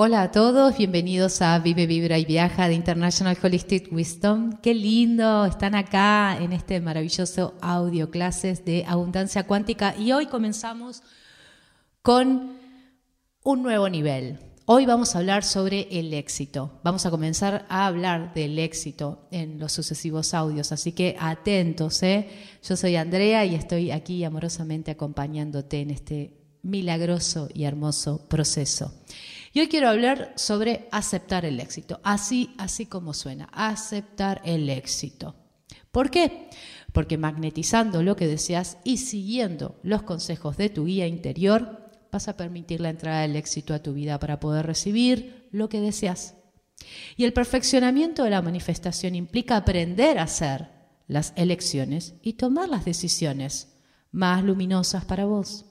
Hola a todos, bienvenidos a Vive, Vibra y Viaja de International Holistic Wisdom. Qué lindo, están acá en este maravilloso audio clases de abundancia cuántica y hoy comenzamos con un nuevo nivel. Hoy vamos a hablar sobre el éxito. Vamos a comenzar a hablar del éxito en los sucesivos audios, así que atentos. ¿eh? Yo soy Andrea y estoy aquí amorosamente acompañándote en este milagroso y hermoso proceso. Y hoy quiero hablar sobre aceptar el éxito, así, así como suena, aceptar el éxito. ¿Por qué? Porque magnetizando lo que deseas y siguiendo los consejos de tu guía interior, vas a permitir la entrada del éxito a tu vida para poder recibir lo que deseas. Y el perfeccionamiento de la manifestación implica aprender a hacer las elecciones y tomar las decisiones más luminosas para vos.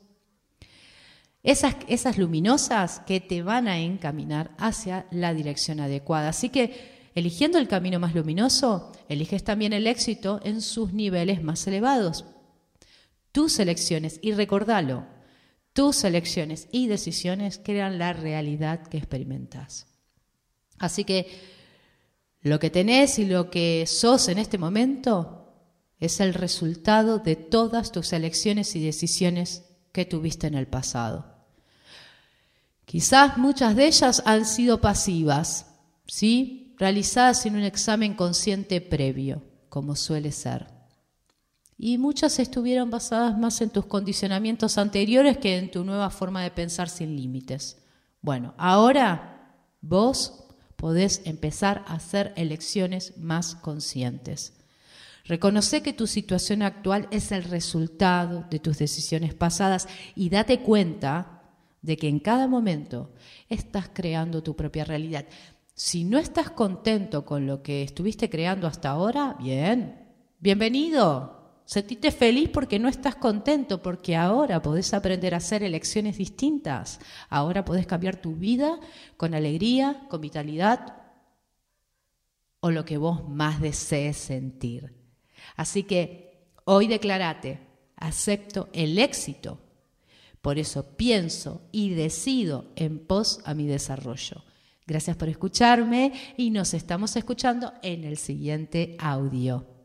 Esas, luminosas que te van a encaminar hacia la dirección adecuada. Así que eligiendo el camino más luminoso, eliges también el éxito en sus niveles más elevados. Tus elecciones, y recordalo, tus elecciones y decisiones crean la realidad que experimentas. Así que lo que tenés y lo que sos en este momento es el resultado de todas tus elecciones y decisiones que tuviste en el pasado. Quizás muchas de ellas han sido pasivas, ¿sí? realizadas en un examen consciente previo, como suele ser. Y muchas estuvieron basadas más en tus condicionamientos anteriores que en tu nueva forma de pensar sin límites. Bueno, ahora vos podés empezar a hacer elecciones más conscientes. Reconoce que tu situación actual es el resultado de tus decisiones pasadas y date cuenta de que en cada momento estás creando tu propia realidad. Si no estás contento con lo que estuviste creando hasta ahora, bien, bienvenido. Sentite feliz porque no estás contento, porque ahora podés aprender a hacer elecciones distintas. Ahora podés cambiar tu vida con alegría, con vitalidad o lo que vos más desees sentir. Así que hoy declarate, acepto el éxito por eso pienso y decido en pos a mi desarrollo. Gracias por escucharme y nos estamos escuchando en el siguiente audio.